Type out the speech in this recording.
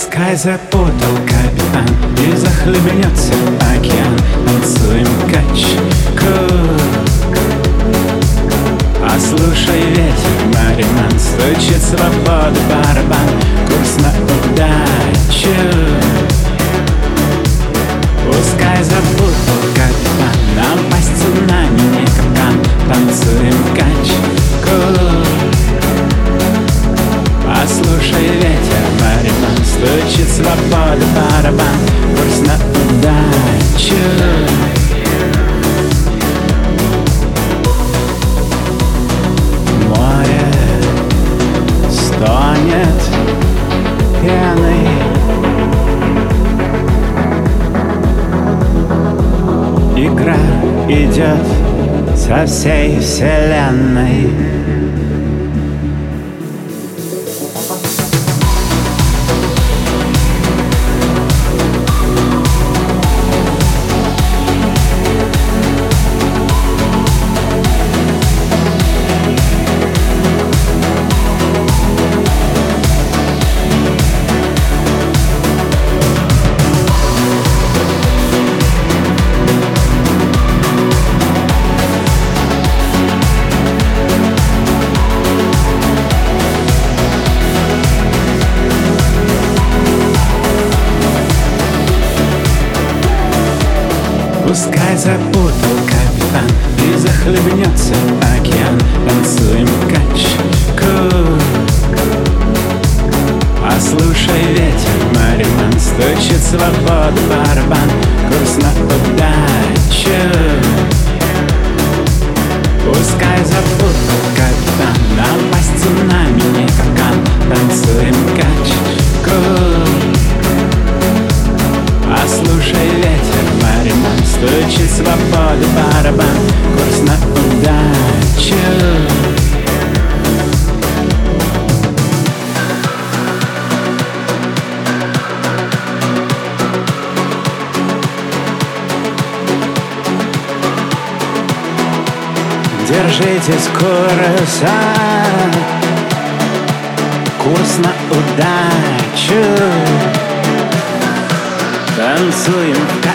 Пускай запутал капитан И захлебнется океан. Танцуем качку А слушай ветер, мариман Стучит свободы барабан. Курс на удачу Стучит свобода барабан Курс на удачу. Море стонет пеной Игра идет со всей вселенной Пускай запутал капитан И захлебнется океан. Танцуем качку Послушай ветер, мариман Стучит свобода барабан. Курс на Стучит свобода барабан Курс на удачу. Держитесь курса Курс на удачу. Танцуем в